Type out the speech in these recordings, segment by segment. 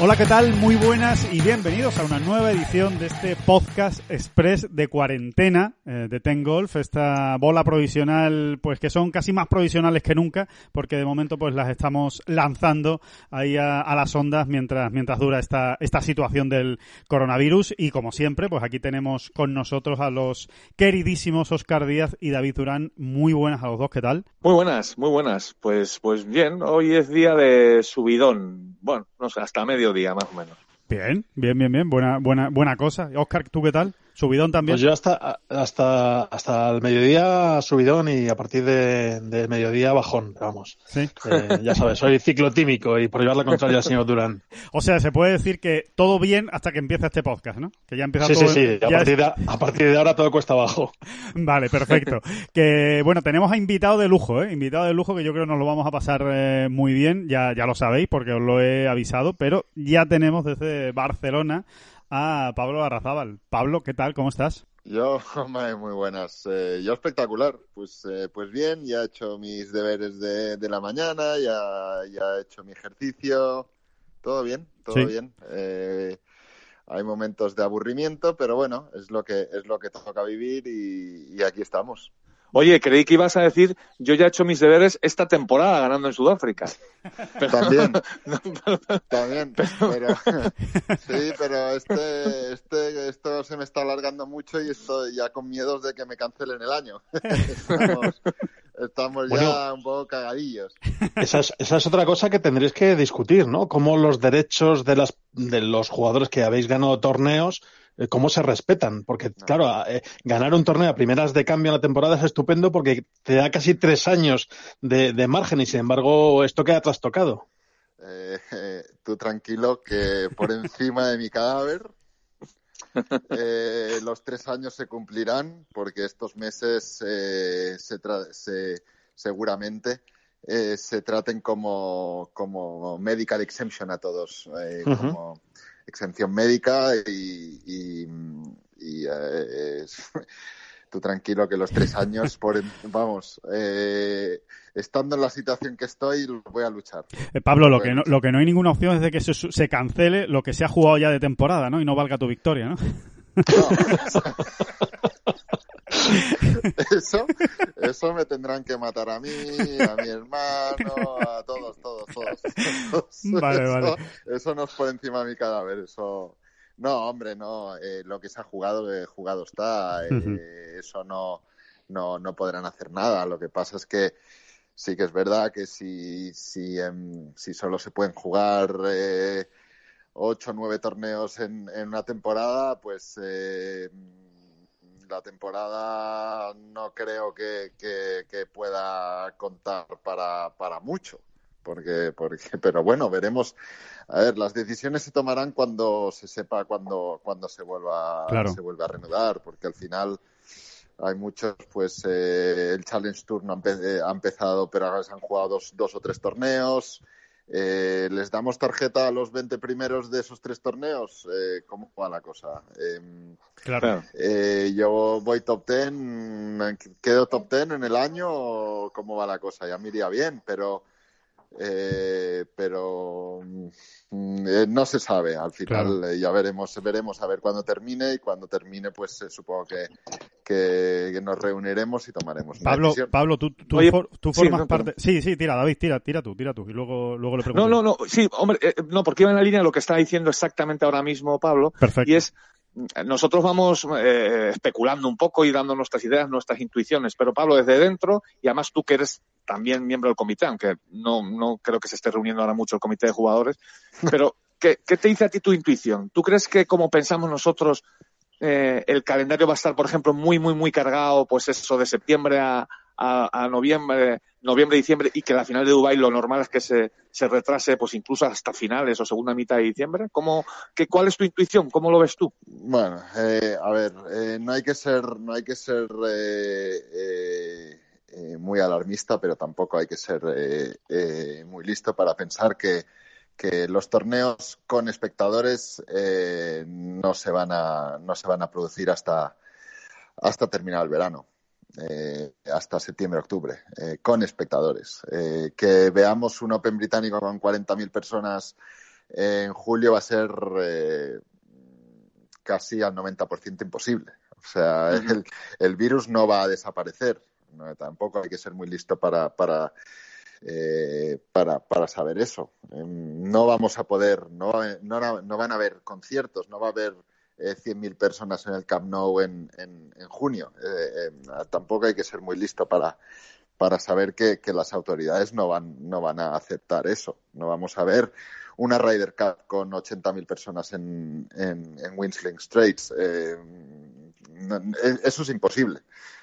Hola, ¿qué tal? Muy buenas y bienvenidos a una nueva edición de este podcast express de cuarentena eh, de Ten Golf, esta bola provisional, pues que son casi más provisionales que nunca, porque de momento pues las estamos lanzando ahí a, a las ondas mientras mientras dura esta esta situación del coronavirus y como siempre, pues aquí tenemos con nosotros a los queridísimos Oscar Díaz y David Durán. Muy buenas a los dos, ¿qué tal? Muy buenas, muy buenas. Pues, pues bien, hoy es día de subidón. Bueno, no sé, hasta mediodía más o menos. Bien, bien, bien, bien, buena buena buena cosa. Oscar, ¿tú qué tal? Subidón también. Pues yo hasta, hasta, hasta el mediodía subidón y a partir de, de mediodía bajón, vamos. Sí. Eh, ya sabes, soy ciclotímico y por llevar la contraria al señor Durán. O sea, se puede decir que todo bien hasta que empieza este podcast, ¿no? Que ya empieza Sí, todo. sí, sí, a partir, es- de, a partir de ahora todo cuesta abajo. Vale, perfecto. que bueno, tenemos a invitado de lujo, ¿eh? Invitado de lujo que yo creo nos lo vamos a pasar eh, muy bien. Ya, ya lo sabéis porque os lo he avisado, pero ya tenemos desde Barcelona a Pablo Arrazábal. Pablo, ¿qué tal? ¿Cómo estás? Yo, muy buenas. Eh, yo espectacular. Pues, eh, pues bien, ya he hecho mis deberes de, de la mañana, ya, ya he hecho mi ejercicio. Todo bien, todo Sí. bien. Eh, hay momentos de aburrimiento, pero bueno, es lo que es lo que toca vivir y, y aquí estamos. Oye, creí que ibas a decir, yo ya he hecho mis deberes esta temporada ganando en Sudáfrica. También, también, pero sí, pero este, este, esto se me está alargando mucho y estoy ya con miedos de que me cancelen el año. Estamos, estamos ya un poco cagadillos. Esa es, esa es otra cosa que tendréis que discutir, ¿no? Cómo los derechos de, las, de los jugadores que habéis ganado torneos, cómo se respetan. Porque, claro, a- eh, ganar un torneo a primeras de cambio en la temporada es estupendo porque te da casi tres años de, de margen y, sin embargo, esto queda trastocado. Eh, eh, tú tranquilo que por encima de mi cadáver eh, los tres años se cumplirán porque estos meses eh, se, tra- se- seguramente eh, se traten como, como medical exemption a todos, eh, como exención médica y, y- y, eh, es- tú tranquilo que los tres años, por vamos, eh, estando en la situación que estoy, voy a luchar. Eh, Pablo, lo que, no, lo que no hay ninguna opción es de que se, se cancele lo que se ha jugado ya de temporada, ¿no? Y no valga tu victoria, ¿no? Eso, eso me tendrán que matar a mí, a mi hermano, a todos, todos, todos. todos. Vale, eso, vale. eso no es por encima de mi cadáver, eso. No, hombre, no. eh, lo que se ha jugado, eh, jugado está. eh. Eso no, no, no podrán hacer nada. Lo que pasa es que sí que es verdad que si, si, si solo se pueden jugar eh, ocho o nueve torneos en, en una temporada, pues eh, la temporada no creo que, que- que pueda contar para, para mucho. Porque, porque, pero bueno, veremos. A ver, las decisiones se tomarán cuando se sepa cuándo cuando se vuelva Claro. se vuelva a reanudar, porque al final hay muchos, pues eh, el Challenge Tour no ha, empe- eh, ha empezado, pero ahora se han jugado dos, dos o tres torneos. Eh, ¿Les damos tarjeta a los 20 primeros de esos tres torneos? Eh, ¿Cómo va la cosa? Em, Claro. eh, yo voy top 10, ¿quedo top 10 en el año o cómo va la cosa? Ya me iría bien, pero eh, pero mm, eh, no se sabe. Al final Claro. eh, ya veremos, veremos a ver cuándo termine y cuando termine, pues eh, supongo que, que, que nos reuniremos y tomaremos Pablo. Pablo, tú, tú, Oye, for- tú sí, formas no, parte. Sí, sí, tira, David, tira, tira tú, tira tú. Y luego, luego le pregunto. No, no, no, sí, hombre, eh, no, porque iba en la línea de lo que está diciendo exactamente ahora mismo Pablo, Perfecto. y es, nosotros vamos eh, especulando un poco y dando nuestras ideas, nuestras intuiciones, pero Pablo desde dentro, y además tú que eres también miembro del comité, aunque no, no creo que se esté reuniendo ahora mucho el comité de jugadores, pero ¿qué, qué te dice a ti tu intuición? ¿Tú crees que como pensamos nosotros, eh, el calendario va a estar, por ejemplo, muy, muy, muy cargado, pues eso de septiembre a, a, noviembre, noviembre, diciembre, y que la final de Dubai lo normal es que se, se retrase, pues incluso hasta finales o segunda mitad de diciembre? ¿Cómo, qué, ¿Cuál es tu intuición? ¿Cómo lo ves tú? Bueno, eh, a ver, eh, no hay que ser, no hay que ser eh, eh, muy alarmista, pero tampoco hay que ser muy listo para pensar que, que los torneos con espectadores no se van a, no se van a producir hasta, hasta terminar el verano. Eh, hasta septiembre, octubre, eh, con espectadores. Eh, que veamos un Open británico con 40.000 personas en julio va a ser casi al 90% imposible. O sea, el, el virus no va a desaparecer. No, tampoco hay que ser muy listo para, para, eh, para, para saber eso. Eh, no vamos a poder, no, no, no van a haber conciertos, no va a haber eh, 100.000 personas en el Camp Nou en, en, en junio. Eh, eh, tampoco hay que ser muy listo para, para saber que, que las autoridades no van, no van a aceptar eso. No vamos a ver una Ryder Cup con 80.000 personas en, en, en Winsling Straits. Eh, eso es imposible.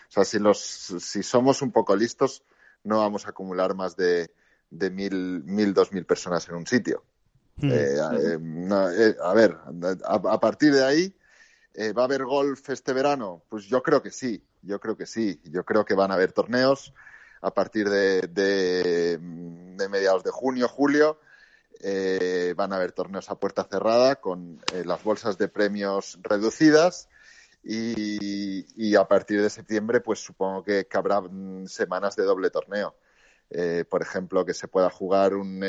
O sea, si, los, si somos un poco listos, no vamos a acumular más de, de mil, mil, dos mil personas en un sitio. Mm. Eh, eh, no, eh, a ver, a, a partir de ahí, eh, ¿va a haber golf este verano? Pues yo creo que sí, yo creo que sí. Yo creo que van a haber torneos a partir de, de, de mediados de junio, julio. Eh, van a haber torneos a puerta cerrada con eh, las bolsas de premios reducidas y, y a partir de septiembre pues supongo que, que habrá mm, semanas de doble torneo. Eh, por ejemplo, que se pueda jugar un,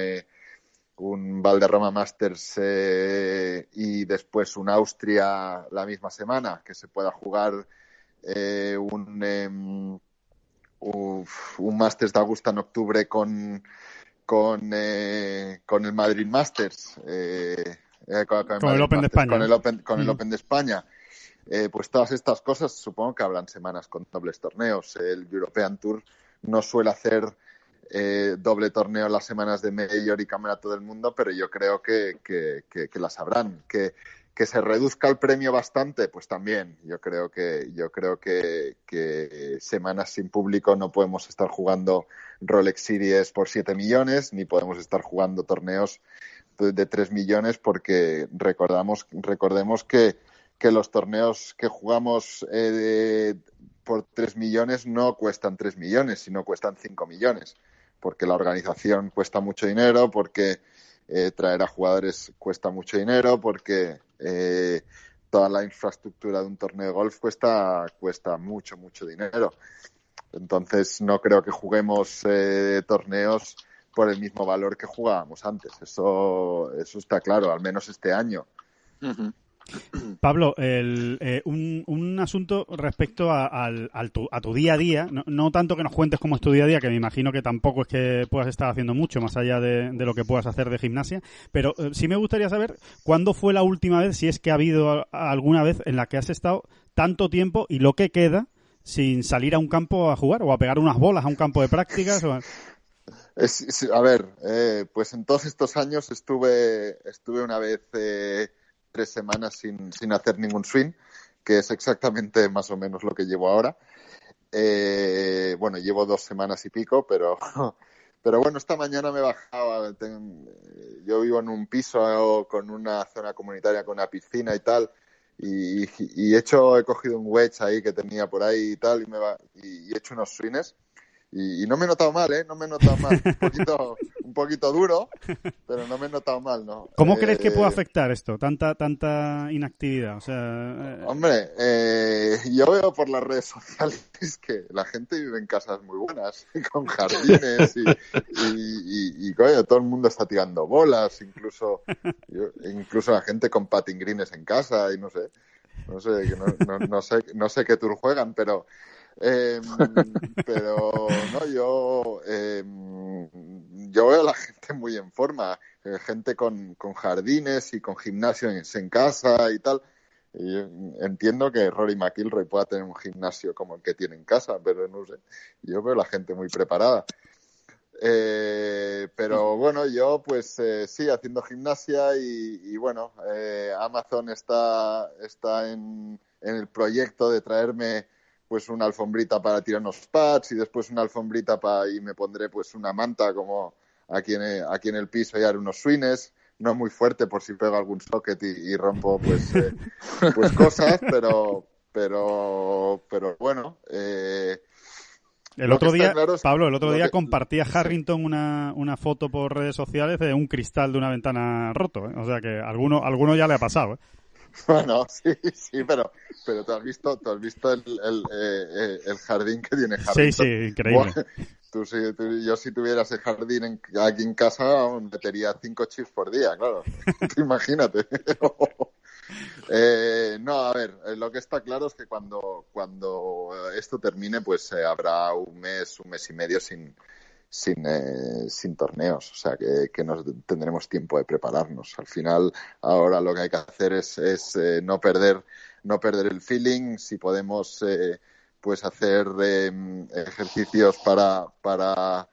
un Valderrama Masters eh, y después un Austria la misma semana, que se pueda jugar eh, un, em, uf, un Masters de Augusta en octubre con, con, eh, con el Madrid Masters. eh, con, Con el Open de España. Con el Open, con el Mm. Open de España. Pues todas estas cosas supongo que hablan semanas con dobles torneos. El European Tour no suele hacer eh, doble torneo en las semanas de Mayor y Campeonato del Mundo, pero yo creo que, que, que, que las habrán. Que, que se reduzca el premio bastante, pues también. Yo creo que, yo creo que, que semanas sin público no podemos estar jugando Rolex Series por 7 millones, ni podemos estar jugando torneos de, de 3 millones, porque recordamos, recordemos que, que los torneos que jugamos eh, por 3 millones no cuestan 3 millones, sino cuestan 5 millones, porque la organización cuesta mucho dinero, porque eh, traer a jugadores cuesta mucho dinero, porque eh, toda la infraestructura de un torneo de golf cuesta, cuesta mucho, mucho dinero. Entonces no creo que juguemos eh, torneos por el mismo valor que jugábamos antes. Eso, eso está claro, al menos este año. Pablo, el, eh, un, un asunto respecto a, tu, día a día, no, no tanto que nos cuentes cómo es tu día a día, que me imagino que tampoco es que puedas estar haciendo mucho más allá de, lo que puedas hacer de gimnasia, pero eh, sí me gustaría saber cuándo fue la última vez, si es que ha habido alguna vez en la que has estado tanto tiempo y lo que queda sin salir a un campo a jugar o a pegar unas bolas a un campo de prácticas. O a- es- a ver, eh, pues en todos estos años estuve, estuve una vez eh, tres semanas sin, sin hacer ningún swing, que es exactamente más o menos lo que llevo ahora. Eh, bueno, llevo dos semanas y pico, pero, pero bueno, esta mañana me ten- yo vivo en un piso con una zona comunitaria con una piscina y tal. Y, y he hecho, he cogido un wedge ahí que tenía por ahí y tal, y, me va, y he hecho unos swings Y, y no me he notado mal, ¿eh? No me he notado mal. Un poquito, un poquito duro, pero no me he notado mal, ¿no? ¿Cómo Eh, crees que puede afectar esto? Tanta, tanta inactividad. O sea, eh, Hombre, eh, yo veo por las redes sociales que la gente vive en casas muy buenas, con jardines y, y, y- coño, todo el mundo está tirando bolas, incluso, yo- incluso la gente con patin greens en casa y no sé, no sé, no, no- no sé, no sé qué tour juegan, pero, eh, pero no, yo, eh, yo veo a la gente muy en forma, eh, gente con, con jardines y con gimnasio en, en casa y tal. Y entiendo que Rory McIlroy pueda tener un gimnasio como el que tiene en casa, pero no sé. Yo veo a la gente muy preparada. Eh, pero bueno, yo pues eh, sí, haciendo gimnasia y, y bueno, eh, Amazon está, está en, en el proyecto de traerme pues una alfombrita para tirar unos pads y después una alfombrita para y me pondré pues una manta como aquí en, el- aquí en el piso y haré unos swings no muy fuerte por si pego algún socket y, y rompo pues eh, pues cosas pero pero pero bueno eh, el otro día, claro es- Pablo, el otro día que- compartía. Harrington una, una foto por redes sociales de un cristal de una ventana roto. ¿eh? O sea que alguno, alguno ya le ha pasado. ¿eh? Bueno, sí, sí, pero, pero tú has visto, tú has visto el, el, eh, eh, el jardín que tiene Sí, jardín. sí, increíble. Tú, si- tú- yo si tuviera ese jardín en- aquí en casa, metería cinco chips por día, claro. Tú imagínate. Eh, no, a ver, eh, lo que está claro es que cuando, cuando esto termine, pues eh, habrá un mes, un mes y medio sin, sin, eh, sin torneos. O sea, que, que nos tendremos tiempo de prepararnos. Al final, ahora lo que hay que hacer es, es eh, no perder no perder el feeling. Si podemos, eh, pues hacer eh, ejercicios para, para,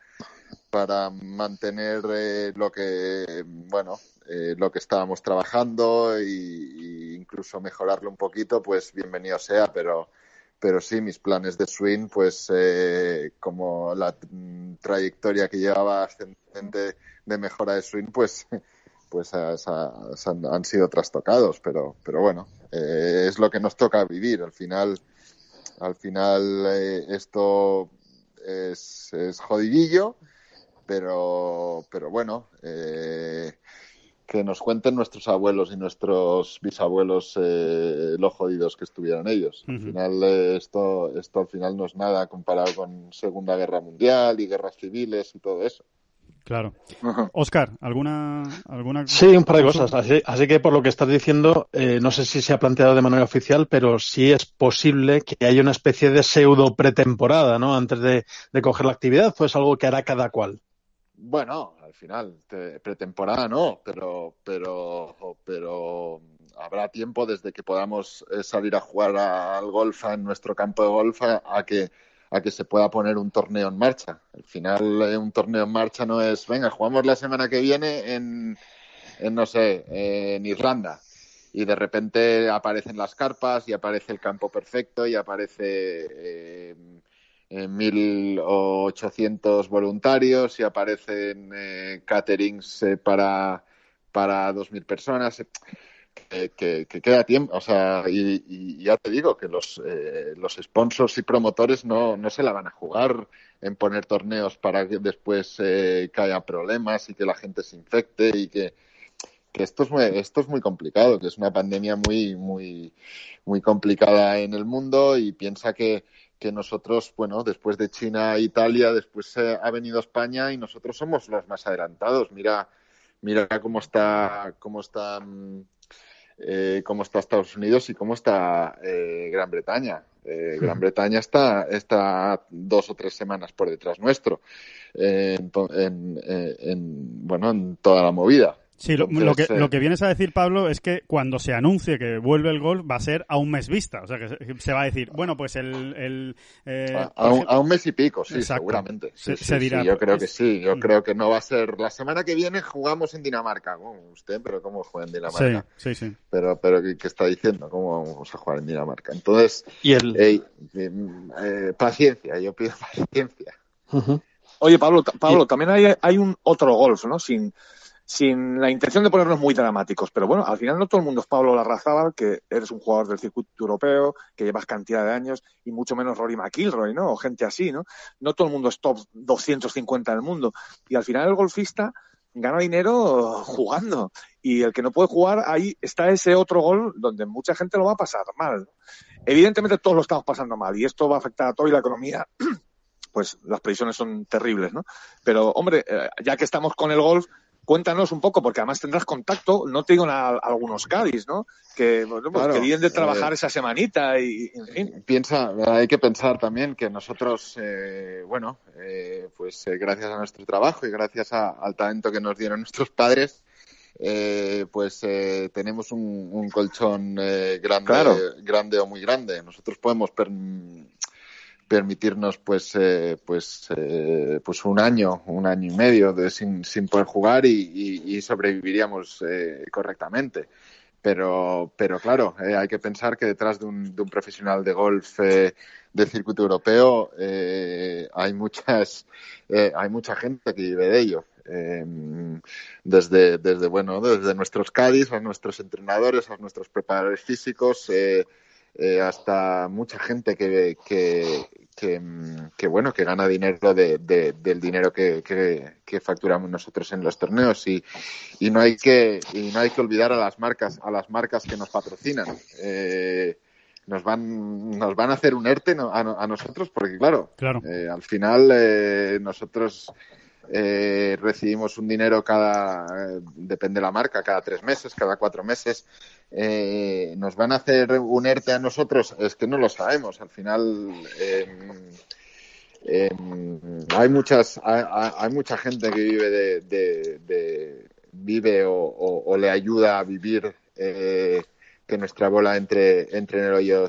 para mantener eh, lo que, bueno, eh, lo que estábamos trabajando y incluso mejorarlo un poquito, pues bienvenido sea, pero pero sí, mis planes de swing, pues eh, como la mm, trayectoria que llevaba ascendente de mejora de swing, pues pues sa- han sido trastocados, pero pero bueno, eh, es lo que nos toca vivir. Al final, al final eh, esto es, es jodidillo, pero pero bueno, eh, que nos cuenten nuestros abuelos y nuestros bisabuelos eh, lo jodidos que estuvieron ellos. Al final eh, esto, esto al final no es nada comparado con Segunda Guerra Mundial y guerras civiles y todo eso. Claro. Oscar, ¿alguna, alguna Sí, un par de cosas. Así, así que por lo que estás diciendo, eh, no sé si se ha planteado de manera oficial, pero sí es posible que haya una especie de pseudo pretemporada, ¿no? Antes de, de coger la actividad, pues algo que hará cada cual. Bueno, al final, te- pretemporada no, pero, pero, pero habrá tiempo desde que podamos eh, salir a jugar al golf en nuestro campo de golf a, a que a que se pueda poner un torneo en marcha. Al final, eh, un torneo en marcha no es, venga, jugamos la semana que viene en, en no sé, en Irlanda. Y de repente aparecen las carpas y aparece el campo perfecto y aparece eh, eh, 1.800 voluntarios y aparecen eh, caterings eh, para, para 2.000 personas. Que, que- que queda tiempo, o sea, y, y ya te digo que los, eh, los sponsors y promotores no, no se la van a jugar en poner torneos para que después eh, que haya problemas y que la gente se infecte y que, que esto es muy, esto es muy complicado, que es una pandemia muy, muy, muy complicada en el mundo y piensa que, que nosotros, bueno, después de China e Italia, después eh, ha venido España y nosotros somos los más adelantados. Mira, mira cómo está, cómo está, mm, eh, cómo está Estados Unidos y cómo está eh, Gran Bretaña. Eh, Gran Bretaña está, está dos o tres semanas por detrás nuestro, eh, en, to- en- eh, en, bueno, en toda la movida. Sí, lo, Entonces, lo que, eh, lo que vienes a decir, Pablo, es que cuando se anuncie que vuelve el golf va a ser a un mes vista. O sea, que se, va a decir, bueno, pues el... el eh, a, a un, a un mes y pico, sí, Exacto. seguramente. Sí, Se- sí, se sí, dirá, yo creo pues, que sí. Yo mm. creo que no va a ser. La semana que viene jugamos en Dinamarca. Bueno, usted, pero ¿cómo juega en Dinamarca? Sí, sí, sí. Pero, pero ¿qué, qué está diciendo? ¿Cómo vamos a jugar en Dinamarca? Entonces, Y el. eh, eh, paciencia, yo pido paciencia. Oye, Pablo, Pablo, también hay, hay un otro golf, ¿no? Sin, sin la intención de ponernos muy dramáticos, pero bueno, al final no todo el mundo es Pablo Larrazábal, que eres un jugador del circuito europeo, que llevas cantidad de años, y mucho menos Rory McIlroy, ¿no? O gente así, ¿no? No todo el mundo es top 250 del mundo. Y al final el golfista gana dinero jugando. Y el que no puede jugar, ahí está ese otro gol donde mucha gente lo va a pasar mal. Evidentemente todos lo estamos pasando mal y esto va a afectar a toda la economía pues las previsiones son terribles, ¿no? Pero, hombre, eh, ya que estamos con el golf, cuéntanos un poco, porque además tendrás contacto, no te digo a, algunos Cádiz, ¿no? Que, bueno, pues querían de trabajar eh, esa semanita y, en fin. Piensa, hay que pensar también que nosotros, eh, bueno, eh, pues gracias a nuestro trabajo y gracias al talento que nos dieron nuestros padres, pues tenemos un, colchón grande, grande o muy grande. Nosotros podemos permitirnos pues eh, pues eh, pues un año un año y medio de, sin, sin poder jugar y, sobreviviríamos eh, correctamente. Pero pero claro hay que pensar que detrás de un, de un profesional de golf del circuito europeo hay muchas hay mucha gente que vive de ello. Desde desde bueno desde nuestros Cádiz a nuestros entrenadores a nuestros preparadores físicos hasta mucha gente que, que, que, bueno, que gana dinero de, del dinero que, que, facturamos nosotros en los torneos y, y no hay que y no hay que olvidar a las marcas a las marcas que nos patrocinan. Eh, nos van nos van a hacer un ERTE a, nosotros porque claro, claro. Eh, al final eh, nosotros eh, recibimos un dinero cada, depende de la marca, cada tres meses, cada cuatro meses. Eh, ¿Nos van a hacer un ERTE a nosotros? Es que no lo sabemos. Al final, eh, hay muchas, hay, mucha gente que vive de, vive o, le ayuda a vivir que nuestra bola entre, entre en el hoyo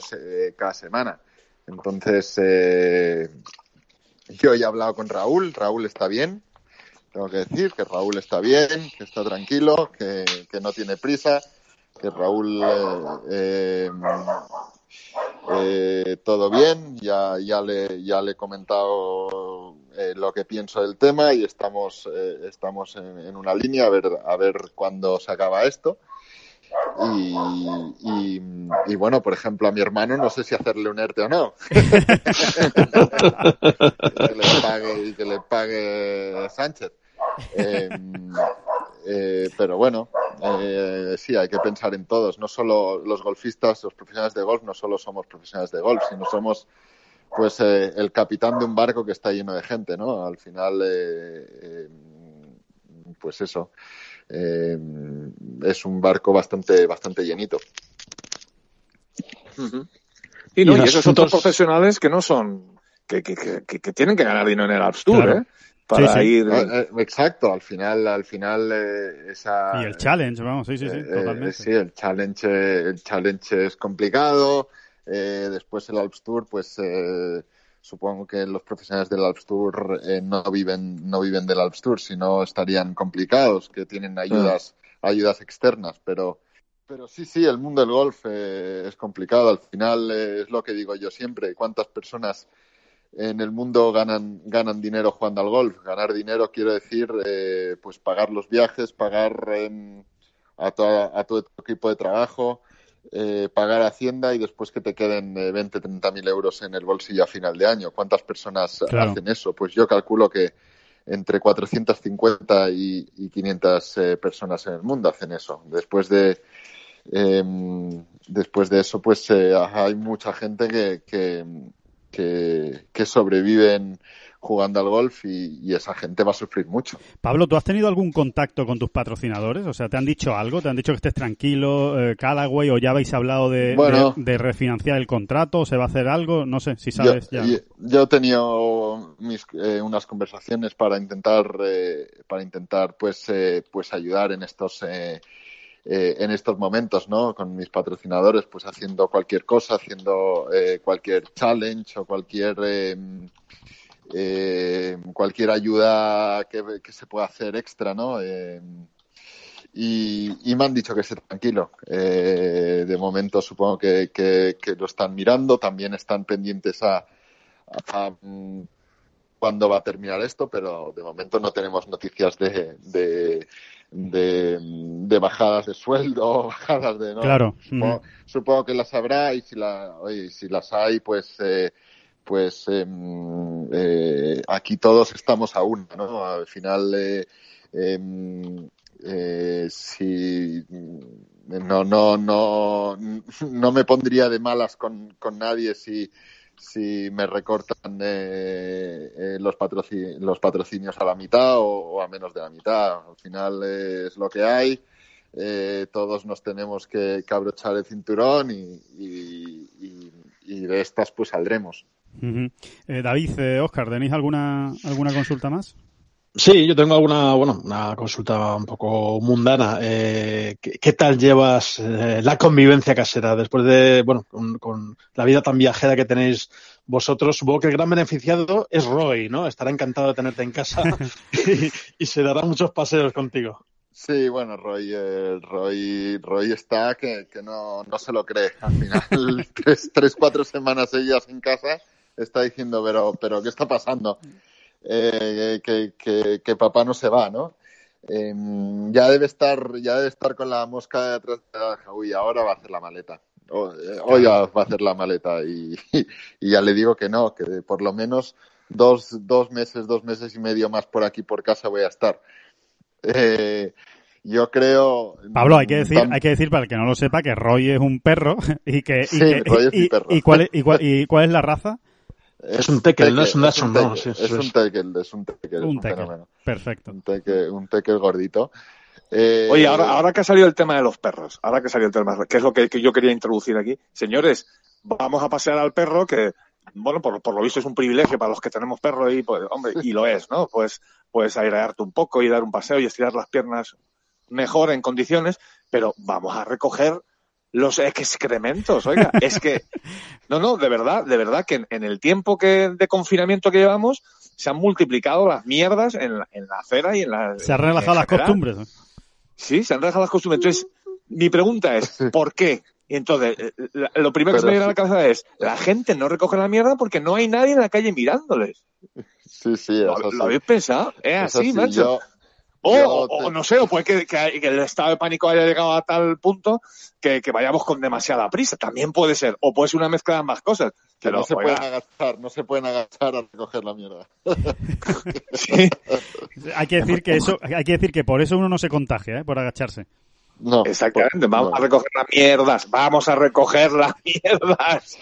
cada semana. Entonces, yo ya he hablado con Raúl, Raúl está bien, tengo que decir que Raúl está bien, que está tranquilo, que, no tiene prisa, que Raúl eh, eh, todo bien, ya, ya, le, ya le he comentado eh, lo que pienso del tema y estamos, estamos en, en, una línea a ver, a ver cuándo se acaba esto. Y, y, bueno, por ejemplo, a mi hermano no sé si hacerle un ERTE o no. que le pague, y que le pague Sánchez. Em, eh, pero bueno, eh, sí, hay que pensar en todos. No solo los golfistas, los profesionales de golf, no solo somos profesionales de golf, sino somos pues eh, el capitán de un barco que está lleno de gente, ¿no? Al final, eh, pues eso. Eh, es un barco bastante, bastante llenito. Y, no, y, esos otros profesionales que no son, que, que, que, tienen que ganar dinero en el Alps Tour, ¿eh? Para ir. Ah, eh, exacto, al final, al final, eh, esa. Y el challenge, vamos, sí, sí, sí, totalmente. sí, el challenge, el challenge es complicado. después el Alps Tour, pues supongo que los profesionales del Alps Tour eh, no viven no viven del Alps Tour, sino estarían complicados, que tienen ayudas ayudas externas, pero pero sí, sí, el mundo del golf eh, es complicado. Al final eh, es lo que digo yo siempre. ¿Cuántas personas en el mundo ganan ganan dinero jugando al golf? Ganar dinero quiere decir pues pagar los viajes, pagar a, a todo tu equipo de trabajo, eh, pagar Hacienda y después que te queden eh, 20, 30 mil euros en el bolsillo a final de año. ¿Cuántas personas hacen eso? Pues yo calculo que entre 450 y, y 500 eh, personas en el mundo hacen eso. Después de em, después de eso, pues eh, hay mucha gente que, que, que, que sobreviven jugando al golf y, esa gente va a sufrir mucho. Pablo, ¿tú has tenido algún contacto con tus patrocinadores? O sea, ¿te han dicho algo? ¿Te han dicho que estés tranquilo, eh, Callaway, o ya habéis hablado de, de, refinanciar el contrato? ¿Se va a hacer algo? No sé, si sabes yo, ya. Yo he tenido mis, eh, unas conversaciones para intentar, eh, para intentar pues, eh, pues ayudar en estos... Eh, en estos momentos, ¿no? Con mis patrocinadores, pues haciendo cualquier cosa, haciendo eh, cualquier challenge o cualquier eh, cualquier ayuda que, se pueda hacer extra, ¿no? Eh, y, me han dicho que esté tranquilo. Eh, de momento supongo que, lo están mirando, también están pendientes a, mm, cuándo va a terminar esto, pero de momento no tenemos noticias de, de, de bajadas de sueldo, bajadas de no. Claro. Supongo, supongo que las habrá y si la, oye, si las hay, pues eh, pues em, eh, aquí todos estamos a una, ¿no? Al final eh, em, eh, si no no no no me pondría de malas con, con nadie si si me recortan eh, los, los patrocinios a la mitad o, a menos de la mitad. Al final es lo que hay. Todos nos tenemos que, que abrochar el cinturón y, y, y, de estas pues saldremos. Uh -huh. David, Oscar, ¿tenéis alguna, alguna consulta más? Sí, yo tengo alguna, bueno, una consulta un poco mundana. Eh, ¿qué, ¿qué, tal llevas eh, la convivencia casera después de, bueno, con, con, la vida tan viajera que tenéis vosotros? Supongo que el gran beneficiado es Roy, ¿no? Estará encantado de tenerte en casa y, y, se dará muchos paseos contigo. Sí, bueno, Roy, eh, Roy, Roy está que, que no, no se lo cree. Al final, tres, tres, cuatro semanas seguidas en casa, está diciendo, pero, pero, ¿qué está pasando? eh, que, que, que, papá no se va, ¿no? Eh, ya debe estar, ya debe estar con la mosca de atrás. Uy, ahora va a hacer la maleta. Hoy ya va a hacer la maleta y, y, ya le digo que no, que por lo menos dos, dos meses, dos meses y medio más por aquí por casa voy a estar. Eh, yo creo. Pablo, hay que decir, hay que decir para el que no lo sepa que Roy es un perro y que, y, sí, que, Roy es y, perro. y, cuál, y, cuál, y cuál es la raza? Es un tekel, no es un dachshund, no. Sí, es, un tekel, es un tekel, un, un tekel. fenómeno. Perfecto. Un tekel, un tekel gordito. Eh, Oye, ahora, ahora que ha salido el tema de los perros, ahora que ha salido el tema, que es lo que, que yo quería introducir aquí, señores, vamos a pasear al perro que, bueno, por, por, lo visto es un privilegio para los que tenemos perro y, pues, hombre, y lo es, ¿no? Pues, puedes airearte un poco y dar un paseo y estirar las piernas mejor en condiciones, pero vamos a recoger los excrementos, oiga, es que, no, no, de verdad, de verdad que en, en, el tiempo que de confinamiento que llevamos, se han multiplicado las mierdas en la, en la acera y en la... Se han relajado las costumbres. Sí, se han relajado las costumbres. Entonces, mi pregunta es, ¿por qué? Y entonces, lo primero que se me viene a la cabeza es, la gente no recoge la mierda porque no hay nadie en la calle mirándoles. Sí, sí, ¿Lo, ¿lo habéis pensado? Es así, así, macho. Yo... O, o, o, no sé, o puede que, que, que, el estado de pánico haya llegado a tal punto que, que, vayamos con demasiada prisa. También puede ser. O puede ser una mezcla de ambas cosas. Que Pero, no se oiga. pueden agachar, no se pueden agachar a recoger la mierda. sí. hay que decir que eso, hay que decir que por eso uno no se contagia, ¿eh? por agacharse. No, Exactamente, vamos no. a recoger las mierdas, vamos a recoger las mierdas.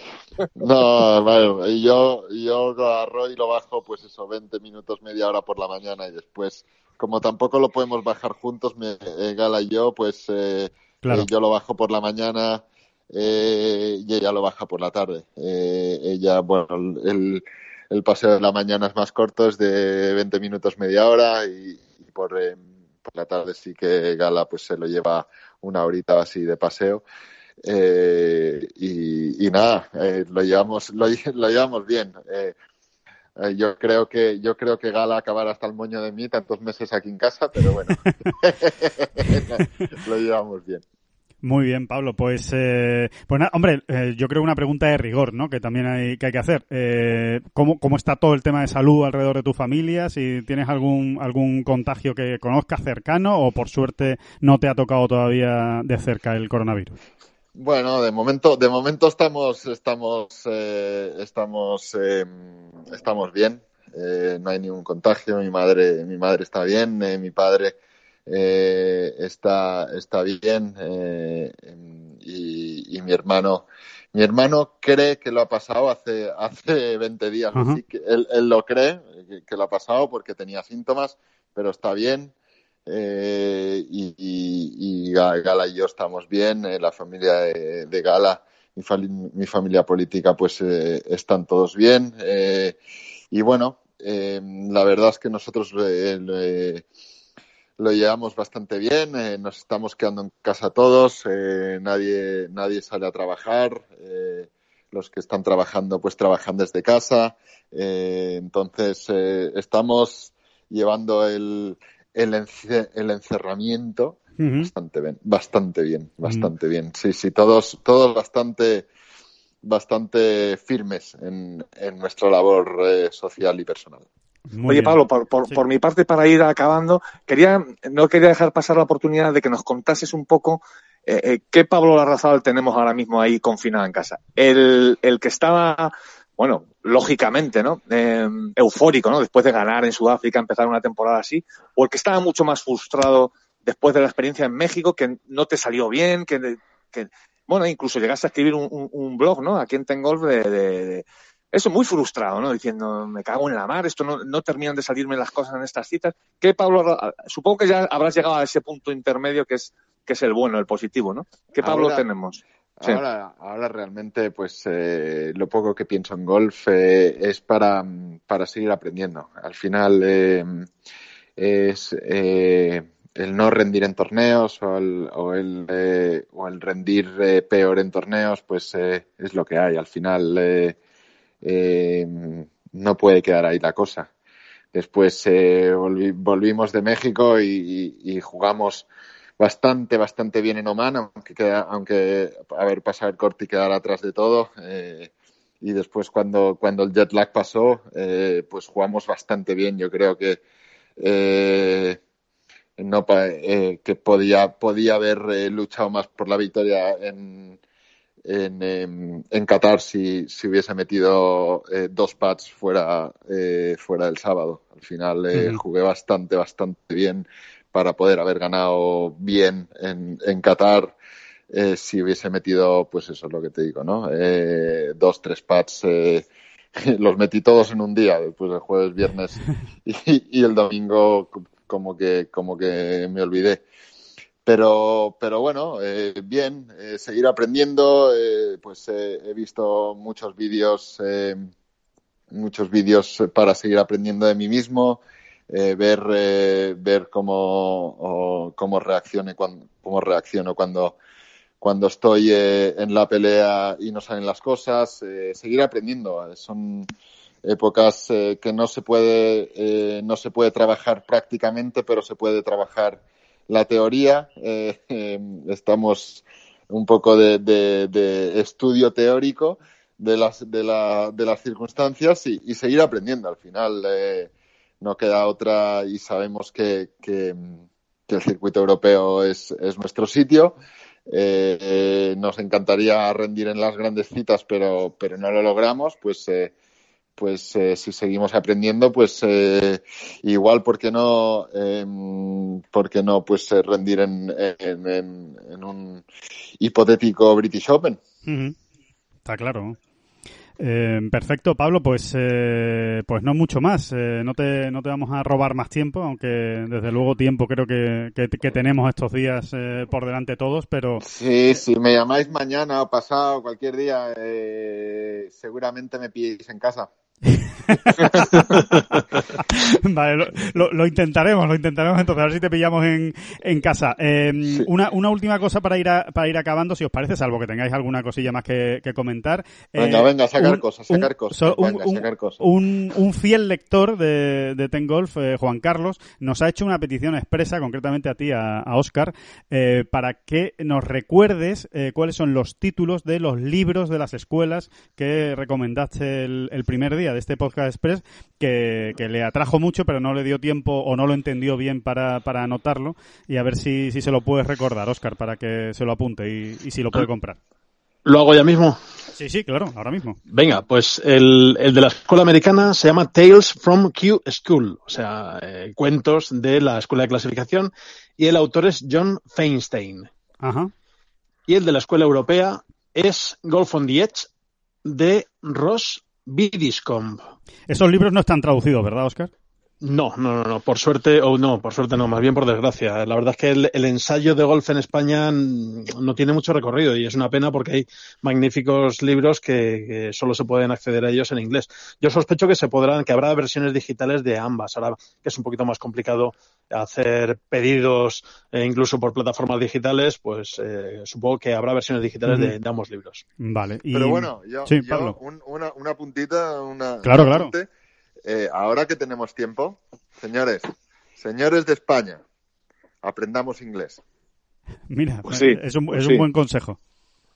No, vale, yo, yo agarro y lo bajo, pues eso, 20 minutos, media hora por la mañana y después como tampoco lo podemos bajar juntos, me, eh, Gala y yo, pues eh, claro. eh, yo lo bajo por la mañana eh, y ella lo baja por la tarde. Eh, ella, bueno, el, el, paseo de la mañana es más corto, es de 20 minutos, media hora y, y por, por, la tarde sí que Gala pues se lo lleva una horita así de paseo. Y, y nada, lo llevamos, lo, lo llevamos bien. Eh, yo creo que yo creo que Gala acabará hasta el moño de mí tantos meses aquí en casa, pero bueno, lo llevamos bien. Muy bien, Pablo. Pues, eh, pues nada, hombre, eh, yo creo una pregunta de rigor, ¿no? Que también hay que, hay que hacer. Eh, ¿cómo, ¿Cómo está todo el tema de salud alrededor de tu familia? Si tienes algún algún contagio que conozcas cercano o por suerte no te ha tocado todavía de cerca el coronavirus. Bueno, de momento, de momento estamos, estamos, eh, estamos, eh, estamos bien. Eh, no hay ningún contagio. Mi madre, mi madre está bien. mi padre está, está bien. Y, y, mi hermano, mi hermano cree que lo ha pasado hace, hace 20 días. Uh -huh. Así que él, él, lo cree que, que lo ha pasado porque tenía síntomas, pero está bien. Eh, y, Gala y yo estamos bien, eh, la familia de, Gala, mi, mi, familia política, pues eh, están todos bien. y bueno, la verdad es que nosotros lo llevamos bastante bien, nos estamos quedando en casa todos, nadie, nadie sale a trabajar. los que están trabajando, pues trabajan desde casa. entonces, estamos llevando el, el, ence el encerramiento uh -huh. bastante bien, bastante bien, bastante uh -huh. bien. Sí, sí, todos, todos bastante, bastante firmes en, en nuestra labor eh, social y personal. Muy Oye, bien. Pablo, por, por, Sí. por mi parte, para ir acabando, quería, no quería dejar pasar la oportunidad de que nos contases un poco eh, eh, qué Pablo Larrazal tenemos ahora mismo ahí confinado en casa. El, el que estaba, bueno, lógicamente, ¿no? Eh, eufórico, ¿no? Después de ganar en Sudáfrica, empezar una temporada así, o el que estaba mucho más frustrado después de la experiencia en México, que no te salió bien, que, que bueno, incluso llegaste a escribir un, un, un blog, ¿no? Aquí en Tengolf de, de, de eso muy frustrado, ¿no? Diciendo, me cago en la mar, esto no, no terminan de salirme las cosas en estas citas. ¿Qué, Pablo? Supongo que ya habrás llegado a ese punto intermedio que es, que es el bueno, el positivo, ¿no? ¿Qué Pablo Ahora- tenemos? Ahora, ahora realmente, pues eh, lo poco que pienso en golf eh, es para, para seguir aprendiendo. Al final eh, es eh, el no rendir en torneos o el, o el, eh, o el rendir eh, peor en torneos, pues eh, es lo que hay. Al final eh, no puede quedar ahí la cosa. Después volvi- volvimos de México y, y- y jugamos bastante, bastante bien en Oman, aunque, queda, aunque haber pasado el corte y quedar atrás de todo. eh, y después cuando, cuando el jet lag pasó, eh, pues jugamos bastante bien. Yo creo que eh, no pa- eh, que podía, podía haber luchado más por la victoria en, en, en Qatar si, si hubiese metido dos pads fuera, eh, fuera del sábado. Al final eh, jugué bastante, bastante bien para poder haber ganado bien en, en Qatar. eh, si hubiese metido, pues eso es lo que te digo, ¿no? Eh, dos, tres pads, eh, los metí todos en un día, después el jueves, viernes y, y el domingo como que, como que me olvidé. Pero, pero bueno, eh, bien, seguir aprendiendo. pues eh, he visto muchos vídeos, muchos vídeos para seguir aprendiendo de mí mismo, eh, ver, eh, ver cómo, o, cómo reaccione cuando, cómo reacciono cuando, cuando estoy eh, en la pelea y no salen las cosas, eh, seguir aprendiendo. Son épocas eh, que no se puede, eh, no se puede trabajar prácticamente, pero se puede trabajar la teoría. Eh, estamos un poco de, de, de estudio teórico de las, de, la, de las circunstancias y, y seguir aprendiendo. Al final eh, no queda otra y sabemos que, que, que el circuito europeo es, es nuestro sitio. Eh, eh, nos encantaría rendir en las grandes citas, pero, pero no lo logramos. Pues eh, pues eh, si seguimos aprendiendo, pues eh, igual, ¿por qué no, eh, por qué no pues rendir en, en, en, en, un hipotético British Open? Está claro. Eh, perfecto, Pablo, pues eh, pues no mucho más. Eh, no, te, no te vamos a robar más tiempo, aunque desde luego tiempo creo que, que, que tenemos estos días eh, por delante todos, pero... Sí, si me llamáis mañana o pasado, cualquier día, eh, seguramente me pilléis en casa. vale, lo, lo, lo, intentaremos, lo intentaremos entonces, a ver si te pillamos en, en casa. Eh, sí. una, una última cosa para ir, a, para ir acabando, si os parece, salvo que tengáis alguna cosilla más que, que comentar. Venga, eh, venga, sacar un, cosas, sacar un, cosas. So, venga, un, sacar cosas. Un, fiel lector de, de Ten Golf, eh, Juan Carlos, nos ha hecho una petición expresa, concretamente a ti, a, a Oscar, eh, para que nos recuerdes cuáles son los títulos de los libros de las escuelas que recomendaste el, el primer día de este podcast express que, que, le atrajo mucho pero no le dio tiempo o no lo entendió bien para, para anotarlo y a ver si, si se lo puedes recordar Oscar para que se lo apunte y, y si lo puede comprar ¿Lo hago ya mismo? Sí, sí, claro, ahora mismo. Venga, pues el, el de la escuela americana se llama Tales from Q School, o sea, eh, cuentos de la escuela de clasificación, y el autor es John Feinstein. Ajá. Y el de la escuela europea es Golf on the Edge de Ross Esos libros no están traducidos, ¿verdad, Oscar? No, no, no, no, por suerte, o oh, no, por suerte no, más bien por desgracia. La verdad es que el, el, ensayo de golf en España no tiene mucho recorrido y es una pena porque hay magníficos libros que, que, solo se pueden acceder a ellos en inglés. Yo sospecho que se podrán, que habrá versiones digitales de ambas. Ahora que es un poquito más complicado hacer pedidos eh, incluso por plataformas digitales, pues eh, supongo que habrá versiones digitales uh -huh. de, de, ambos libros. Vale. Y... Pero bueno, yo, sí, yo un, una, una, puntita, una. Claro, una claro. Punte, eh, ahora que tenemos tiempo, señores, señores de España, aprendamos inglés. Mira, pues sí, es, un, es sí. un, buen consejo.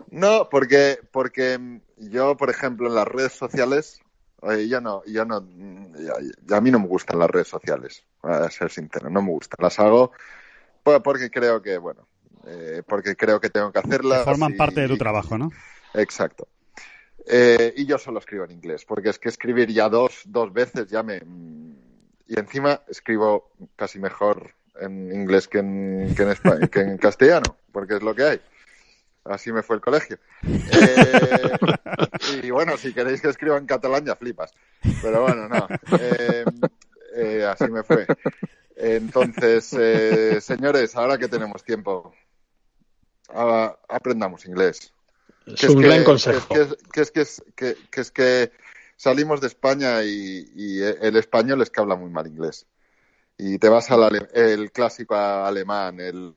No, porque, porque yo, por ejemplo, en las redes sociales Oye, yo no, yo no, a mí no me gustan las redes sociales, a ser sincero, no me gustan. Las hago pues, porque creo que, bueno, eh, porque creo que tengo que hacerlas. forman parte de tu trabajo, ¿no? Exacto. Eh, y yo solo escribo en inglés, porque es que escribir ya dos, dos veces ya me... Y encima escribo casi mejor en inglés que en, que en, que en castellano, porque es lo que hay. Así me fue el colegio. Eh, y bueno, si queréis que escriba en catalán ya flipas. Pero bueno, no. Eh, eh, así me fue. Entonces, señores, ahora que tenemos tiempo, aprendamos inglés. Es un gran consejo. Que es que, es que, es que salimos de España y, el español es que habla muy mal inglés. Y te vas al el clásico alemán, el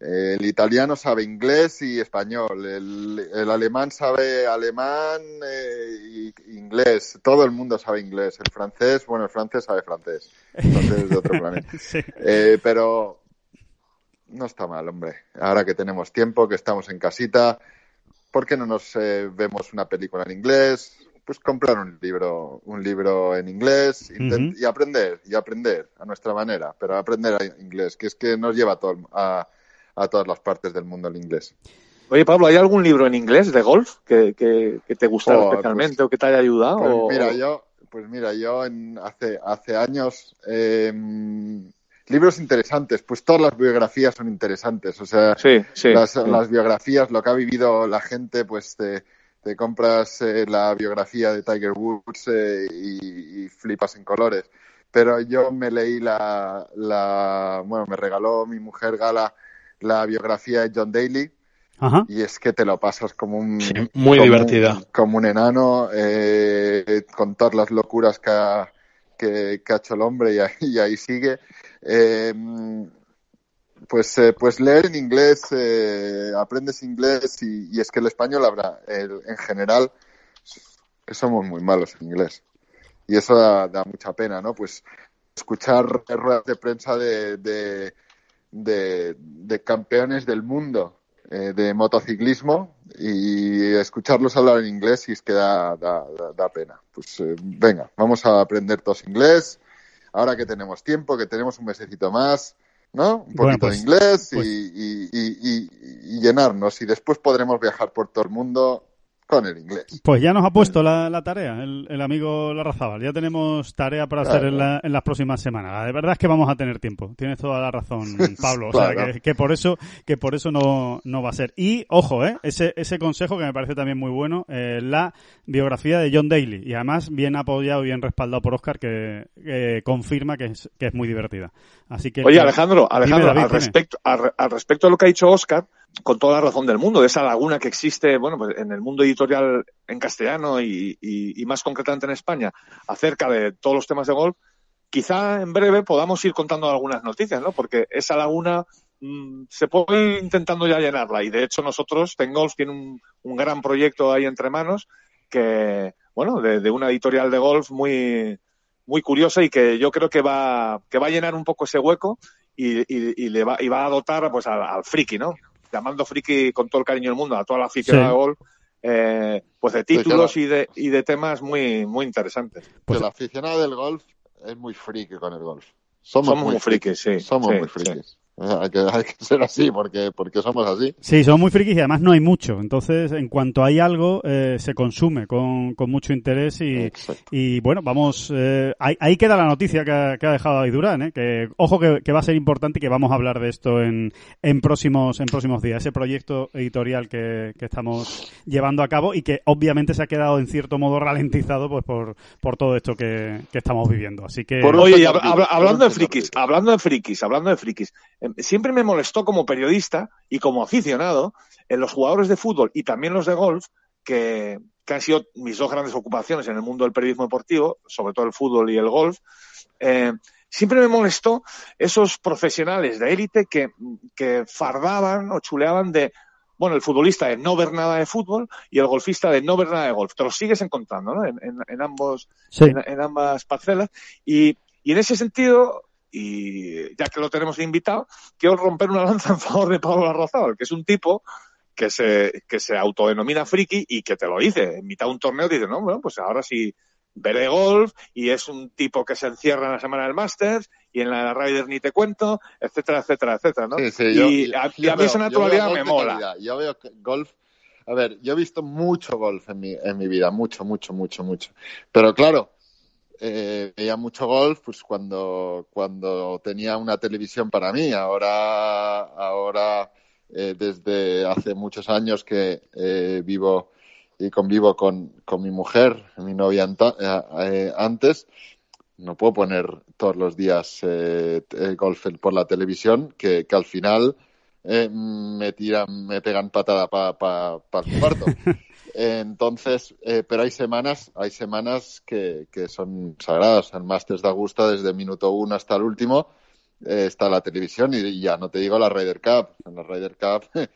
el italiano sabe inglés y español, el, alemán sabe alemán e inglés, todo el mundo sabe inglés, el francés, bueno, el francés sabe francés, entonces es de otro planeta. Eh, pero no está mal, hombre. Ahora que tenemos tiempo, que estamos en casita, ¿por qué no nos eh, vemos una película en inglés? Pues comprar un libro, un libro en inglés y aprender, y aprender a nuestra manera, pero aprender inglés, que es que nos lleva todo a a todas las partes del mundo el inglés. Oye, Pablo, ¿hay algún libro en inglés de golf que, que, te gusta oh, especialmente pues o que te haya ayudado? Pues mira, yo, pues mira, yo en, hace, hace años em, libros interesantes, pues todas las biografías son interesantes, o sea, las, biografías, lo que ha vivido la gente, pues te, te compras eh, la biografía de Tiger Woods eh, y, y, flipas en colores. Pero yo me leí la, la, bueno, me regaló mi mujer Gala la biografía de John Daly. Y es que te lo pasas como un. muy divertida. como un enano, eh, con todas las locuras que ha, que, ha hecho el hombre y ahí, sigue. Eh, pues, eh, pues leer en inglés, aprendes inglés y, es que el español habrá, en general, somos muy malos en inglés. Y eso da, mucha pena, ¿no? Pues escuchar ruedas de prensa de de, campeones del mundo eh, de motociclismo y escucharlos hablar en inglés y es que da, da, pena. Pues eh, venga, vamos a aprender todos inglés. Ahora que tenemos tiempo, que tenemos un mesecito más, ¿no? Un poquito de pues, inglés pues y, y, llenarnos. Y después podremos viajar por todo el mundo con el inglés. Pues ya nos ha puesto la, tarea el, amigo Larrazábal. Ya tenemos tarea para hacer en, las próximas semanas. De verdad es que vamos a tener tiempo. Tienes toda la razón, Pablo. O sea, que, por eso que por eso no, no va a ser. Y, ojo, ¿eh? ese, ese consejo que me parece también muy bueno, eh, la biografía de John Daly. Y además bien apoyado y bien respaldado por Oscar, que, confirma que es, que es muy divertida. Así que, Oye, Alejandro, Alejandro al, respecto, al respecto de lo que ha dicho Oscar, con toda la razón del mundo, de esa laguna que existe, bueno, pues en el mundo editorial en castellano y, más concretamente en España, acerca de todos los temas de golf, quizá en breve podamos ir contando algunas noticias, ¿no? Porque esa laguna mm, se puede ir intentando ya llenarla y de hecho nosotros, Tengolf tiene un, un gran proyecto ahí entre manos que, bueno, de, una editorial de golf muy, muy curiosa y que yo creo que va, que va a llenar un poco ese hueco y, y, le va, y va a dotar pues al friki, ¿no? Llamando friki con todo el cariño del mundo a toda la afición de golf, eh, pues de títulos y, de, y de temas muy, muy interesantes. Pues el aficionado del golf es muy friki con el golf. Somos, muy, frikis, sí. Somos muy frikis. Hay que, hay que, ser así porque, porque somos así. Sí, somos muy frikis y además no hay mucho. Entonces, en cuanto hay algo, eh, se consume con, con, mucho interés y, y bueno, vamos, eh, ahí, ahí, queda la noticia que ha, que ha dejado ahí Durán, ¿eh? que ojo que, que, va a ser importante y que vamos a hablar de esto en, en, próximos, en próximos días. Ese proyecto editorial que, que estamos llevando a cabo y que obviamente se ha quedado en cierto modo ralentizado pues por, por todo esto que, que estamos viviendo. Así que... Oye, hablando de frikis, hablando de frikis, hablando de frikis, siempre me molestó como periodista y como aficionado en los jugadores de fútbol y también los de golf, que, han sido mis dos grandes ocupaciones en el mundo del periodismo deportivo, sobre todo el fútbol y el golf, eh, siempre me molestó esos profesionales de élite que, que fardaban o chuleaban de, bueno, el futbolista de no ver nada de fútbol y el golfista de no ver nada de golf. Te los sigues encontrando, ¿no? En, ambos, en, ambas parcelas. Y, y en ese sentido, y ya que lo tenemos invitado, quiero romper una lanza en favor de Pablo Arrozal, que es un tipo que se, que se autodenomina friki y que te lo dice. En mitad de un torneo dice, no, bueno, pues ahora sí, veré golf y es un tipo que se encierra en la semana del Masters y en la Ryder ni te cuento, etcétera, etcétera, etcétera, ¿no? Sí, sí, yo- y a, y a mí esa naturalidad me de mola. calidad. Yo veo que golf. A ver, yo he visto mucho golf en mi, en mi vida, mucho, mucho, mucho, mucho. Pero claro, eh, veía mucho golf pues cuando, cuando tenía una televisión para mí. Ahora, ahora eh, desde hace muchos años que eh, vivo y convivo con, con mi mujer, mi novia anta- eh, eh, antes, no puedo poner todos los días golf por la televisión, que, que al final eh, me tiran, me pegan patada para pa, pa el cuarto. Entonces, eh, pero hay semanas, hay semanas que, que son sagradas. El Masters de Augusta, desde minuto uno hasta el último, eh, está la televisión y ya no te digo la Ryder Cup. En la Ryder Cup,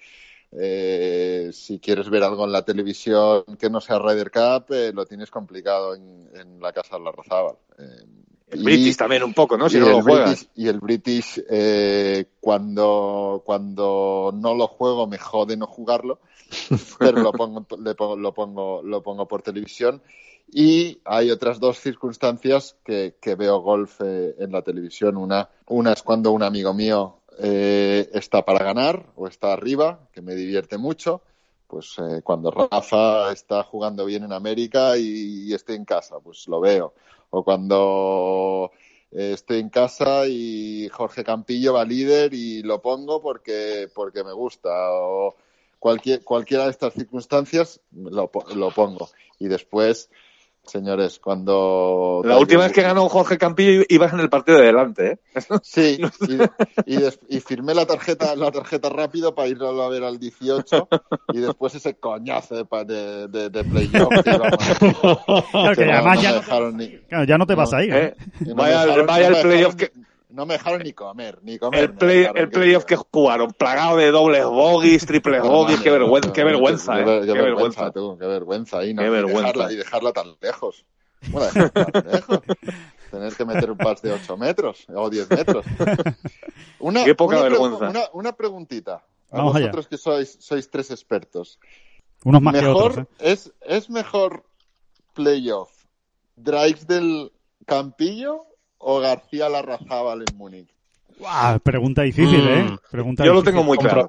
eh, si quieres ver algo en la televisión que no sea Ryder Cup, eh, lo tienes complicado en, en la casa de la Rozábal. El y- British también un poco, ¿no? Si y no el lo juegas. British, y el British eh, cuando, cuando no lo juego me jode no jugarlo, pero lo pongo, le pongo- lo, pongo, lo pongo por televisión. Y hay otras dos circunstancias que, que veo golf eh, en la televisión. Una, una es cuando un amigo mío eh, está para ganar o está arriba, que me divierte mucho. Pues eh, cuando Rafa está jugando bien en América y, y estoy en casa, pues lo veo. O cuando eh, estoy en casa y Jorge Campillo va líder y lo pongo porque, porque me gusta. O cualquier, cualquiera de estas circunstancias lo, lo pongo. Y después, señores, cuando... La última vez que ganó Jorge Campillo ibas en el partido de delante, ¿eh? Sí, y, y, des- y firmé la tarjeta, la tarjeta rápido para irlo a ver al 18 y después ese coñazo de, pa- de, de, de playoff. Claro, que que no- además no ya no- ni- Claro, ya no te vas a ir. ¿Eh? no Vaya, el playoff que, No me dejaron ni comer, ni comer. el play, el playoff que jugaron, plagado de dobles bogies, triples bogies, qué vergüenza, qué vergüenza, Qué, ¿eh? Qué qué vergüenza, vergüenza. tú, qué vergüenza. Y, no, Qué y vergüenza. Dejarla, y dejarla tan lejos. ¿Cómo la dejas tan lejos? Tener que meter un pas de 8 metros o 10 metros. Una, Qué poca una vergüenza. Una, una preguntita. A Vamos allá. vosotros que sois, sois tres expertos. Unos más que mejor, otros. ¿eh? ¿es, ¿Es mejor playoff drives del Campillo o García Larrazábal en Múnich? Guau, pregunta difícil, ¿eh? Mm. Pregunta Yo lo difícil. tengo muy claro.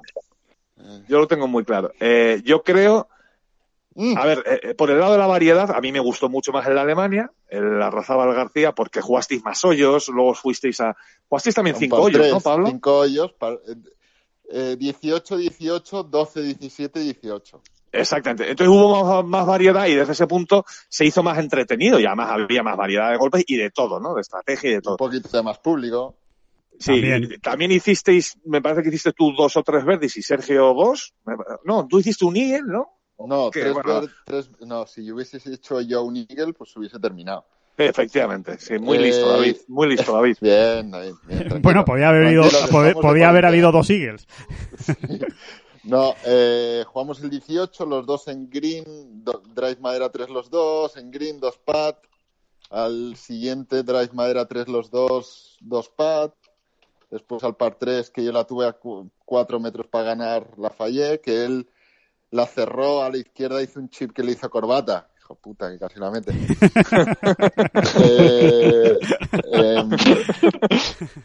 Yo lo tengo muy claro. Eh, yo creo, Mm. a ver, eh, eh, por el lado de la variedad, a mí me gustó mucho más el de Alemania, el Arrazábal García, porque jugasteis más hoyos, luego fuisteis a. Jugasteis también cinco hoyos, tres, ¿no, Pablo? Cinco hoyos. eh, 18, 18, 12, 17, 18. Exactamente. Entonces hubo más, más variedad y desde ese punto se hizo más entretenido y además había más variedad de golpes y de todo, ¿no? De estrategia y de Un todo. poquito de más público. Sí, También. hicisteis, me parece que hiciste tú dos o tres verdes y Sergio. Me- No, tú hiciste un Eagle, ¿no? No, Que, tres, bueno. ver- tres, no, si hubieses hecho yo un Eagle, pues hubiese terminado. Efectivamente, sí, muy Eh, listo, David, muy listo, David. Bien, David, bien. Bueno, podía haber habido, podía haber habido dos Eagles. No, eh, jugamos el 18, los dos en green, do- drive madera 3 los dos, en green dos pat, al siguiente drive madera 3 los dos, dos pat, después al par 3 que yo la tuve a 4 metros para ganar, la fallé, que él la cerró a la izquierda, hizo un chip que le hizo corbata. Hijo puta, que casi la mete. Eh, em,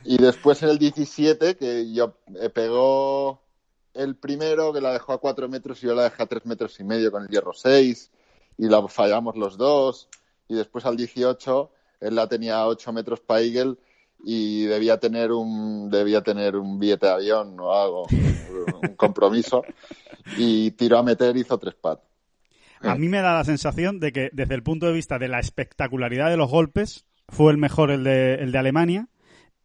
y después en el 17, que yo eh, pegó el primero, que la dejó a 4 metros y yo la dejé a 3 metros y medio con el hierro 6, y la fallamos los dos. Y después al 18, él la tenía a 8 metros para Eagle y debía tener un debía tener un billete de avión o algo, un compromiso. Y tiró a meter, hizo tres pat. A mí me da la sensación de que desde el punto de vista de la espectacularidad de los golpes fue el mejor el de, el de Alemania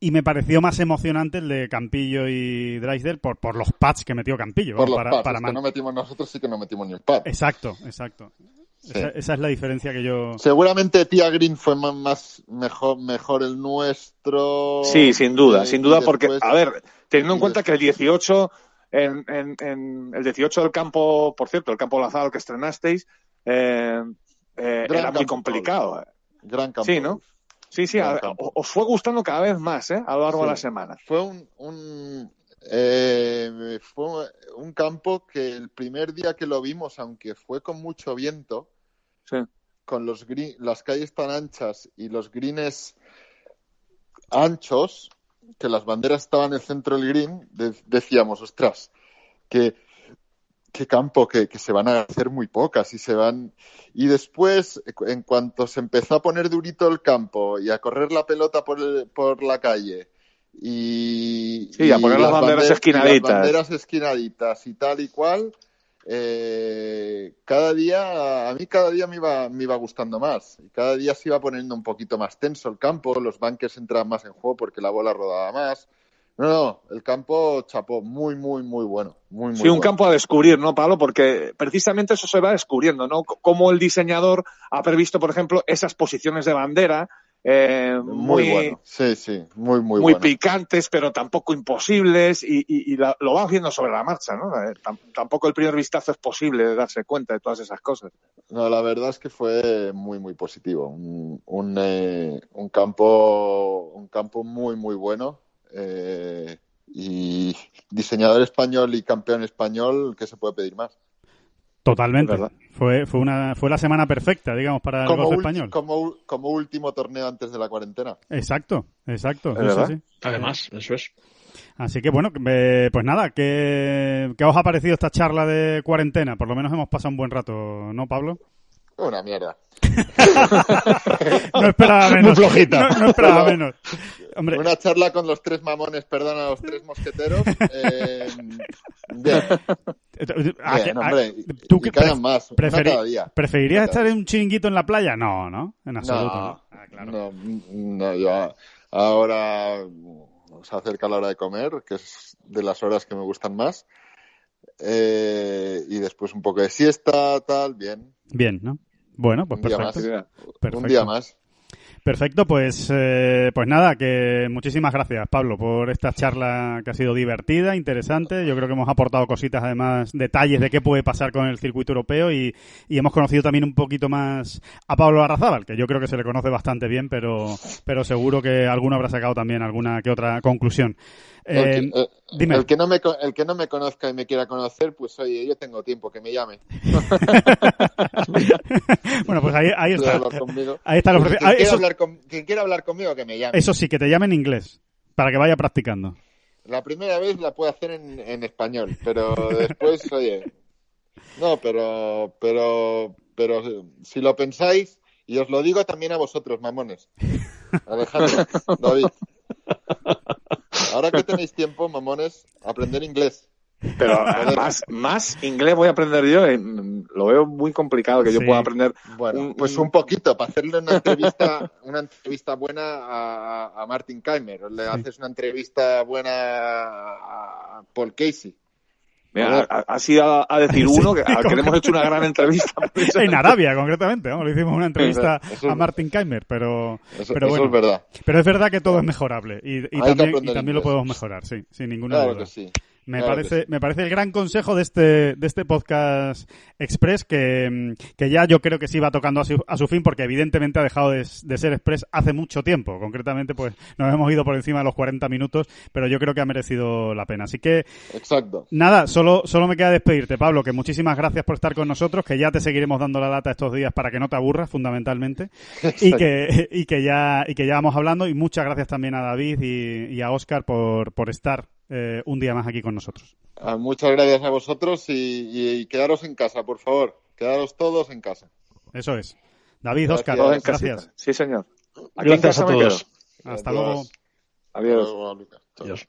y me pareció más emocionante el de Campillo y Drysdale por, por los pads que metió Campillo. Por vamos, los para, pads, para es que no metimos nosotros, sí que no metimos ni un pat. Exacto, exacto. Sí. Esa, esa es la diferencia que yo... Seguramente Tia Green fue más, más- mejor, mejor el nuestro. Sí, sin duda, Eh, sin duda, porque, después- a ver, teniendo en cuenta que el después- 18, en, en, en el 18 del campo, por cierto, el campo Lazaro que estrenasteis, eh, eh, era muy complicado. Gran campo. Sí, ¿no? Sí, sí, a- os fue gustando cada vez más, ¿eh? A lo largo de la semana. Fue un, un, eh, fue un campo que el primer día que lo vimos, aunque fue con mucho viento, Sí. con los green- las calles tan anchas y los greens anchos, que las banderas estaban en el centro del green, de- decíamos, ostras, que qué campo que, que se van a hacer muy pocas y se van y después en cuanto se empezó a poner durito el campo y a correr la pelota por, el- por la calle y, Sí, a poner las banderas bander- y esquinaditas. las banderas esquinaditas y tal y cual eh, cada día a mí cada día me iba me iba gustando más y cada día se iba poniendo un poquito más tenso el campo los banques entraban más en juego porque la bola rodaba más no, no, el campo chapó muy, muy, muy bueno. Muy, muy Sí, un bueno. campo a descubrir, ¿no, Pablo? Porque precisamente eso se va descubriendo, ¿no? C- Cómo el diseñador ha previsto, por ejemplo, esas posiciones de bandera eh, muy, muy, bueno. Sí, sí, muy, muy, muy bueno. picantes, pero tampoco imposibles, y, y- y la- lo va haciendo sobre la marcha, ¿no? Eh, tam- tampoco el primer vistazo es posible de darse cuenta de todas esas cosas. No, la verdad es que fue muy, muy positivo. Un, un, eh, un campo, un campo muy, muy bueno. Eh, y diseñador español y campeón español, ¿qué se puede pedir más? Totalmente. Verdad. Fue, fue, una, fue la semana perfecta, digamos, para el Como, golf español. como, último torneo antes de la cuarentena. Exacto, exacto. Sí. Además, eso es. Así que bueno, eh, pues nada, ¿qué, ¿qué os ha parecido esta charla de cuarentena? Por lo menos hemos pasado un buen rato, ¿no, Pablo? Una mierda. No esperaba menos. Muy flojita. No, no esperaba menos. Hombre, Una charla con los tres mamones, perdón, a los tres mosqueteros. eh, bien, ¿a qué- bien, a- hombre. ¿tú que pref- más, preferi- cada día. ¿Preferirías estar en un chiringuito en la playa? No, ¿no? En absoluto. No, ¿no? Ah, claro. no, no, yo ahora se acerca la hora de comer, que es de las horas que me gustan más. Eh, y después un poco de siesta, tal, bien. Bien, ¿no? Bueno, pues Un día perfecto. más. perfecto. Un día más. Perfecto, pues, eh, pues nada, que muchísimas gracias, Pablo, por esta charla que ha sido divertida, interesante. Yo creo que hemos aportado cositas, además, detalles de qué puede pasar con el circuito europeo y, y hemos conocido también un poquito más a Pablo Arrazábal, que yo creo que se le conoce bastante bien, pero, pero seguro que alguno habrá sacado también alguna que otra conclusión. Eh, eh, dime. el que no me, el que no me conozca y me quiera conocer, pues oye, yo tengo tiempo, que me llame. bueno, pues ahí, ahí está. Ahí está el Quien quiera ah, eso, hablar con- quien quiera hablar conmigo, que me llame. eso sí, que te llame en inglés, para que vaya practicando. La primera vez la puedo hacer en, en español, pero después, oye, no, pero, pero, pero si lo pensáis, y os lo digo también a vosotros, mamones, Alejandro, David, ahora que tenéis tiempo, mamones, aprender inglés. Pero más, más inglés voy a aprender yo. eh, Lo veo muy complicado que yo pueda aprender. Bueno, Un- pues un- poquito, para hacerle una entrevista, una entrevista buena a, a Martin Keimer, le haces una entrevista buena a Paul Casey. Mira, a- así a, a decir Sí, uno que, al que le hemos hecho una gran entrevista. En Arabia, concretamente, ¿no? Le hicimos una entrevista Eso es- a Martin Keimer, pero, Eso, pero eso bueno. es verdad. Pero es verdad que todo es mejorable y, y también, y también lo podemos mejorar, sí, sin ninguna Claro duda. que sí. Me Claro parece, sí. me parece el gran consejo de este, de este podcast express que, que ya yo creo que sí va tocando a su, a su fin porque evidentemente ha dejado de, de ser express hace mucho tiempo. Concretamente, pues nos hemos ido por encima de los 40 minutos, pero yo creo que ha merecido la pena. Así que Exacto. Nada, solo, solo me queda despedirte, Pablo, que muchísimas gracias por estar con nosotros, que ya te seguiremos dando la lata estos días para que no te aburras, fundamentalmente, y que, y que ya, y que ya vamos hablando, y muchas gracias también a David y, y a Oscar por, por estar eh, un día más aquí con nosotros. Ah, Muchas gracias a vosotros y, y- y quedaros en casa, por favor. Quedaros todos en casa. Eso es. David, Gracias. Oscar, gracias. casita. Sí, señor. Aquí en Gracias casa a todos. Hasta Adiós. luego. Adiós. Lucas. Chao. Adiós.